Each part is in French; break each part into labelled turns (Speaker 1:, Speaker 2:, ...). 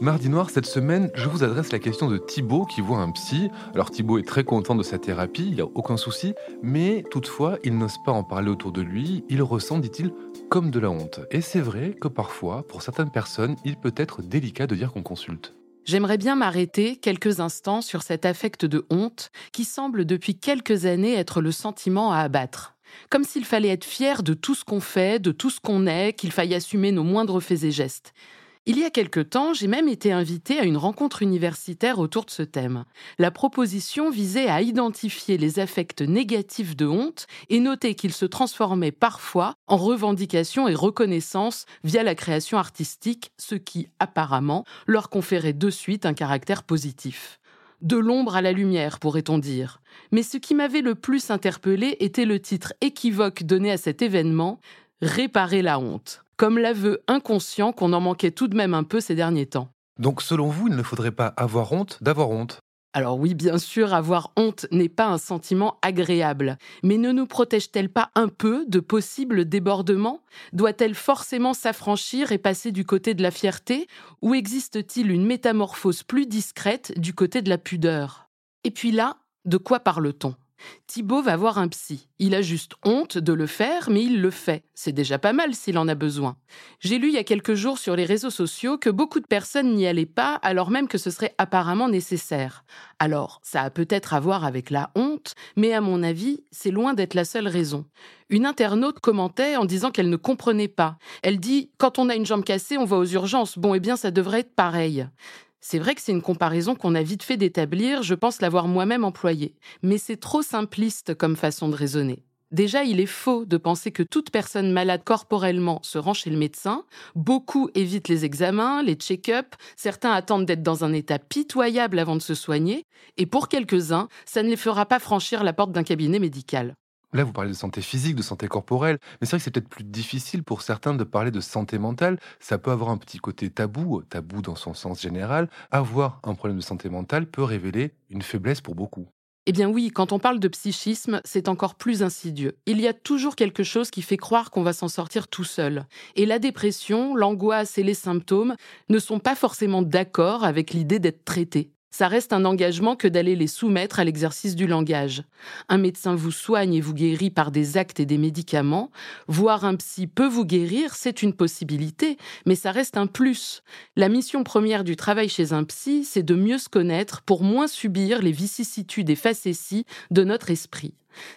Speaker 1: Mardi Noir, cette semaine, je vous adresse la question de Thibaut qui voit un psy. Alors Thibaut est très content de sa thérapie, il n'y a aucun souci, mais toutefois, il n'ose pas en parler autour de lui, il ressent, dit-il, comme de la honte. Et c'est vrai que parfois, pour certaines personnes, il peut être délicat de dire qu'on consulte.
Speaker 2: J'aimerais bien m'arrêter quelques instants sur cet affect de honte qui semble depuis quelques années être le sentiment à abattre. Comme s'il fallait être fier de tout ce qu'on fait, de tout ce qu'on est, qu'il faille assumer nos moindres faits et gestes. Il y a quelque temps, j'ai même été invitée à une rencontre universitaire autour de ce thème. La proposition visait à identifier les affects négatifs de honte et noter qu'ils se transformaient parfois en revendication et reconnaissance via la création artistique, ce qui, apparemment, leur conférait de suite un caractère positif. De l'ombre à la lumière, pourrait-on dire. Mais ce qui m'avait le plus interpellé était le titre équivoque donné à cet événement Réparer la honte comme l'aveu inconscient qu'on en manquait tout de même un peu ces derniers temps.
Speaker 1: Donc selon vous, il ne faudrait pas avoir honte d'avoir honte?
Speaker 2: Alors oui, bien sûr, avoir honte n'est pas un sentiment agréable, mais ne nous protège-t-elle pas un peu de possibles débordements? Doit-elle forcément s'affranchir et passer du côté de la fierté? Ou existe-t-il une métamorphose plus discrète du côté de la pudeur? Et puis là, de quoi parle-t-on? Thibaut va voir un psy. Il a juste honte de le faire, mais il le fait. C'est déjà pas mal s'il en a besoin. J'ai lu il y a quelques jours sur les réseaux sociaux que beaucoup de personnes n'y allaient pas, alors même que ce serait apparemment nécessaire. Alors, ça a peut-être à voir avec la honte, mais à mon avis, c'est loin d'être la seule raison. Une internaute commentait en disant qu'elle ne comprenait pas. Elle dit Quand on a une jambe cassée, on va aux urgences. Bon, eh bien, ça devrait être pareil. C'est vrai que c'est une comparaison qu'on a vite fait d'établir, je pense l'avoir moi-même employée. Mais c'est trop simpliste comme façon de raisonner. Déjà, il est faux de penser que toute personne malade corporellement se rend chez le médecin. Beaucoup évitent les examens, les check-ups, certains attendent d'être dans un état pitoyable avant de se soigner, et pour quelques-uns, ça ne les fera pas franchir la porte d'un cabinet médical.
Speaker 1: Là, vous parlez de santé physique, de santé corporelle, mais c'est vrai que c'est peut-être plus difficile pour certains de parler de santé mentale. Ça peut avoir un petit côté tabou, tabou dans son sens général. Avoir un problème de santé mentale peut révéler une faiblesse pour beaucoup.
Speaker 2: Eh bien oui, quand on parle de psychisme, c'est encore plus insidieux. Il y a toujours quelque chose qui fait croire qu'on va s'en sortir tout seul. Et la dépression, l'angoisse et les symptômes ne sont pas forcément d'accord avec l'idée d'être traités. Ça reste un engagement que d'aller les soumettre à l'exercice du langage. Un médecin vous soigne et vous guérit par des actes et des médicaments. Voir un psy peut vous guérir, c'est une possibilité, mais ça reste un plus. La mission première du travail chez un psy, c'est de mieux se connaître pour moins subir les vicissitudes et facéties de notre esprit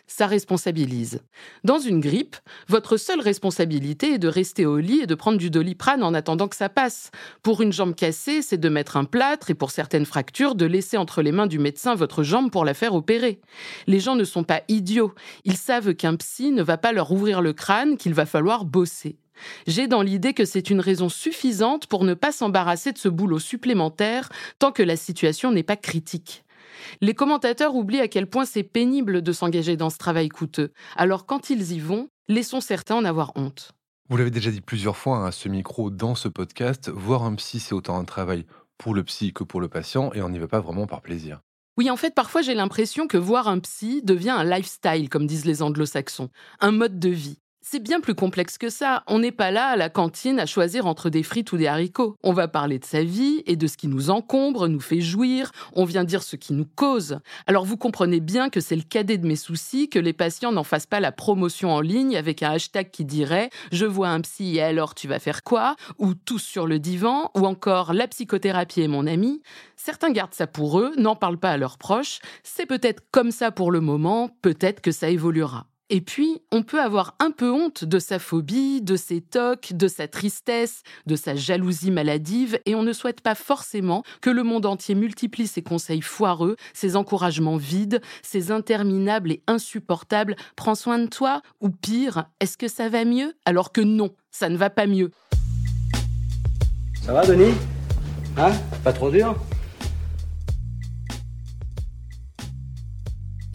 Speaker 2: ça responsabilise. Dans une grippe, votre seule responsabilité est de rester au lit et de prendre du doliprane en attendant que ça passe. Pour une jambe cassée, c'est de mettre un plâtre et pour certaines fractures, de laisser entre les mains du médecin votre jambe pour la faire opérer. Les gens ne sont pas idiots. Ils savent qu'un psy ne va pas leur ouvrir le crâne, qu'il va falloir bosser. J'ai dans l'idée que c'est une raison suffisante pour ne pas s'embarrasser de ce boulot supplémentaire tant que la situation n'est pas critique. Les commentateurs oublient à quel point c'est pénible de s'engager dans ce travail coûteux. Alors quand ils y vont, laissons certains en avoir honte.
Speaker 1: Vous l'avez déjà dit plusieurs fois hein, à ce micro dans ce podcast, voir un psy, c'est autant un travail pour le psy que pour le patient et on n'y va pas vraiment par plaisir.
Speaker 2: Oui, en fait, parfois j'ai l'impression que voir un psy devient un lifestyle, comme disent les anglo-saxons, un mode de vie. C'est bien plus complexe que ça. On n'est pas là à la cantine à choisir entre des frites ou des haricots. On va parler de sa vie et de ce qui nous encombre, nous fait jouir. On vient dire ce qui nous cause. Alors vous comprenez bien que c'est le cadet de mes soucis que les patients n'en fassent pas la promotion en ligne avec un hashtag qui dirait Je vois un psy et alors tu vas faire quoi? Ou tous sur le divan Ou encore La psychothérapie est mon ami. Certains gardent ça pour eux, n'en parlent pas à leurs proches. C'est peut-être comme ça pour le moment, peut-être que ça évoluera. Et puis, on peut avoir un peu honte de sa phobie, de ses tocs, de sa tristesse, de sa jalousie maladive, et on ne souhaite pas forcément que le monde entier multiplie ses conseils foireux, ses encouragements vides, ses interminables et insupportables. Prends soin de toi, ou pire, est-ce que ça va mieux? Alors que non, ça ne va pas mieux.
Speaker 3: Ça va, Denis? Hein? Pas trop dur?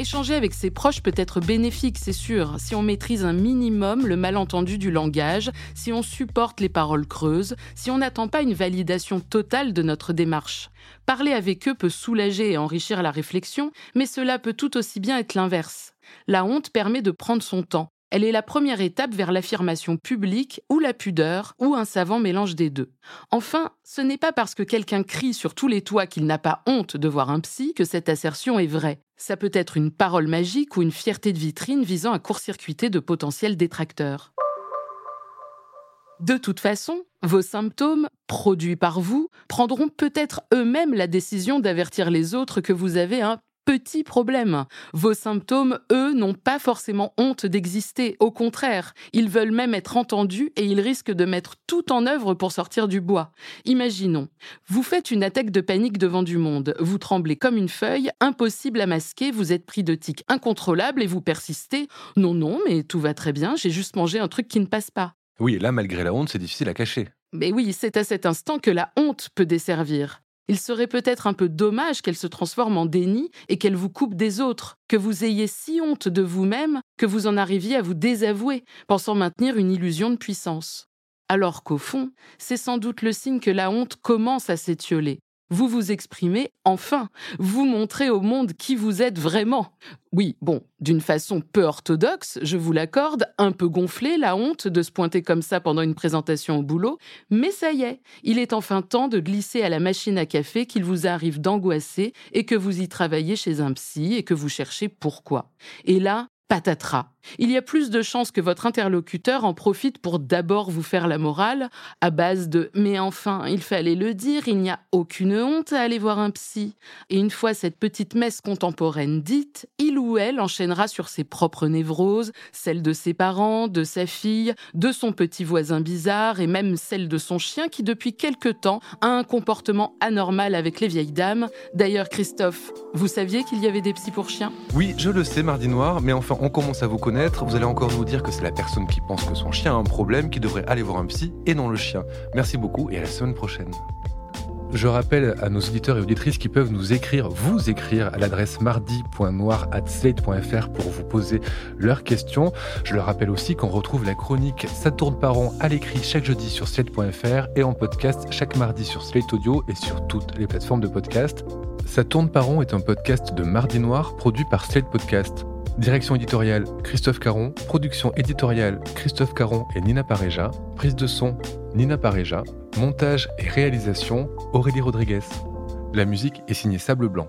Speaker 2: Échanger avec ses proches peut être bénéfique, c'est sûr, si on maîtrise un minimum le malentendu du langage, si on supporte les paroles creuses, si on n'attend pas une validation totale de notre démarche. Parler avec eux peut soulager et enrichir la réflexion, mais cela peut tout aussi bien être l'inverse. La honte permet de prendre son temps. Elle est la première étape vers l'affirmation publique ou la pudeur ou un savant mélange des deux. Enfin, ce n'est pas parce que quelqu'un crie sur tous les toits qu'il n'a pas honte de voir un psy que cette assertion est vraie. Ça peut être une parole magique ou une fierté de vitrine visant à court-circuiter de potentiels détracteurs. De toute façon, vos symptômes, produits par vous, prendront peut-être eux-mêmes la décision d'avertir les autres que vous avez un petit problème. Vos symptômes, eux, n'ont pas forcément honte d'exister. Au contraire, ils veulent même être entendus et ils risquent de mettre tout en œuvre pour sortir du bois. Imaginons, vous faites une attaque de panique devant du monde, vous tremblez comme une feuille, impossible à masquer, vous êtes pris de tics incontrôlables et vous persistez. Non, non, mais tout va très bien, j'ai juste mangé un truc qui ne passe pas.
Speaker 1: Oui, là, malgré la honte, c'est difficile à cacher.
Speaker 2: Mais oui, c'est à cet instant que la honte peut desservir. Il serait peut-être un peu dommage qu'elle se transforme en déni et qu'elle vous coupe des autres, que vous ayez si honte de vous-même que vous en arriviez à vous désavouer, pensant maintenir une illusion de puissance. Alors qu'au fond, c'est sans doute le signe que la honte commence à s'étioler, vous vous exprimez enfin, vous montrez au monde qui vous êtes vraiment. Oui, bon, d'une façon peu orthodoxe, je vous l'accorde, un peu gonflé la honte de se pointer comme ça pendant une présentation au boulot, mais ça y est, il est enfin temps de glisser à la machine à café qu'il vous arrive d'angoisser et que vous y travaillez chez un psy et que vous cherchez pourquoi. Et là, patatras. Il y a plus de chances que votre interlocuteur en profite pour d'abord vous faire la morale, à base de Mais enfin, il fallait le dire, il n'y a aucune honte à aller voir un psy. Et une fois cette petite messe contemporaine dite, il ou elle enchaînera sur ses propres névroses, celles de ses parents, de sa fille, de son petit voisin bizarre et même celle de son chien qui depuis quelque temps a un comportement anormal avec les vieilles dames. D'ailleurs, Christophe, vous saviez qu'il y avait des psys pour chiens?
Speaker 1: Oui, je le sais, Mardi Noir, mais enfin, on commence à vous vous allez encore nous dire que c'est la personne qui pense que son chien a un problème qui devrait aller voir un psy et non le chien. Merci beaucoup et à la semaine prochaine. Je rappelle à nos auditeurs et auditrices qui peuvent nous écrire, vous écrire à l'adresse mardi.noir.slate.fr pour vous poser leurs questions. Je leur rappelle aussi qu'on retrouve la chronique Ça tourne par rond à l'écrit chaque jeudi sur slate.fr et en podcast chaque mardi sur Slate Audio et sur toutes les plateformes de podcast. Ça tourne par rond est un podcast de Mardi Noir produit par Slate Podcast. Direction éditoriale Christophe Caron, production éditoriale Christophe Caron et Nina Pareja, prise de son Nina Pareja, montage et réalisation Aurélie Rodriguez. La musique est signée Sable Blanc.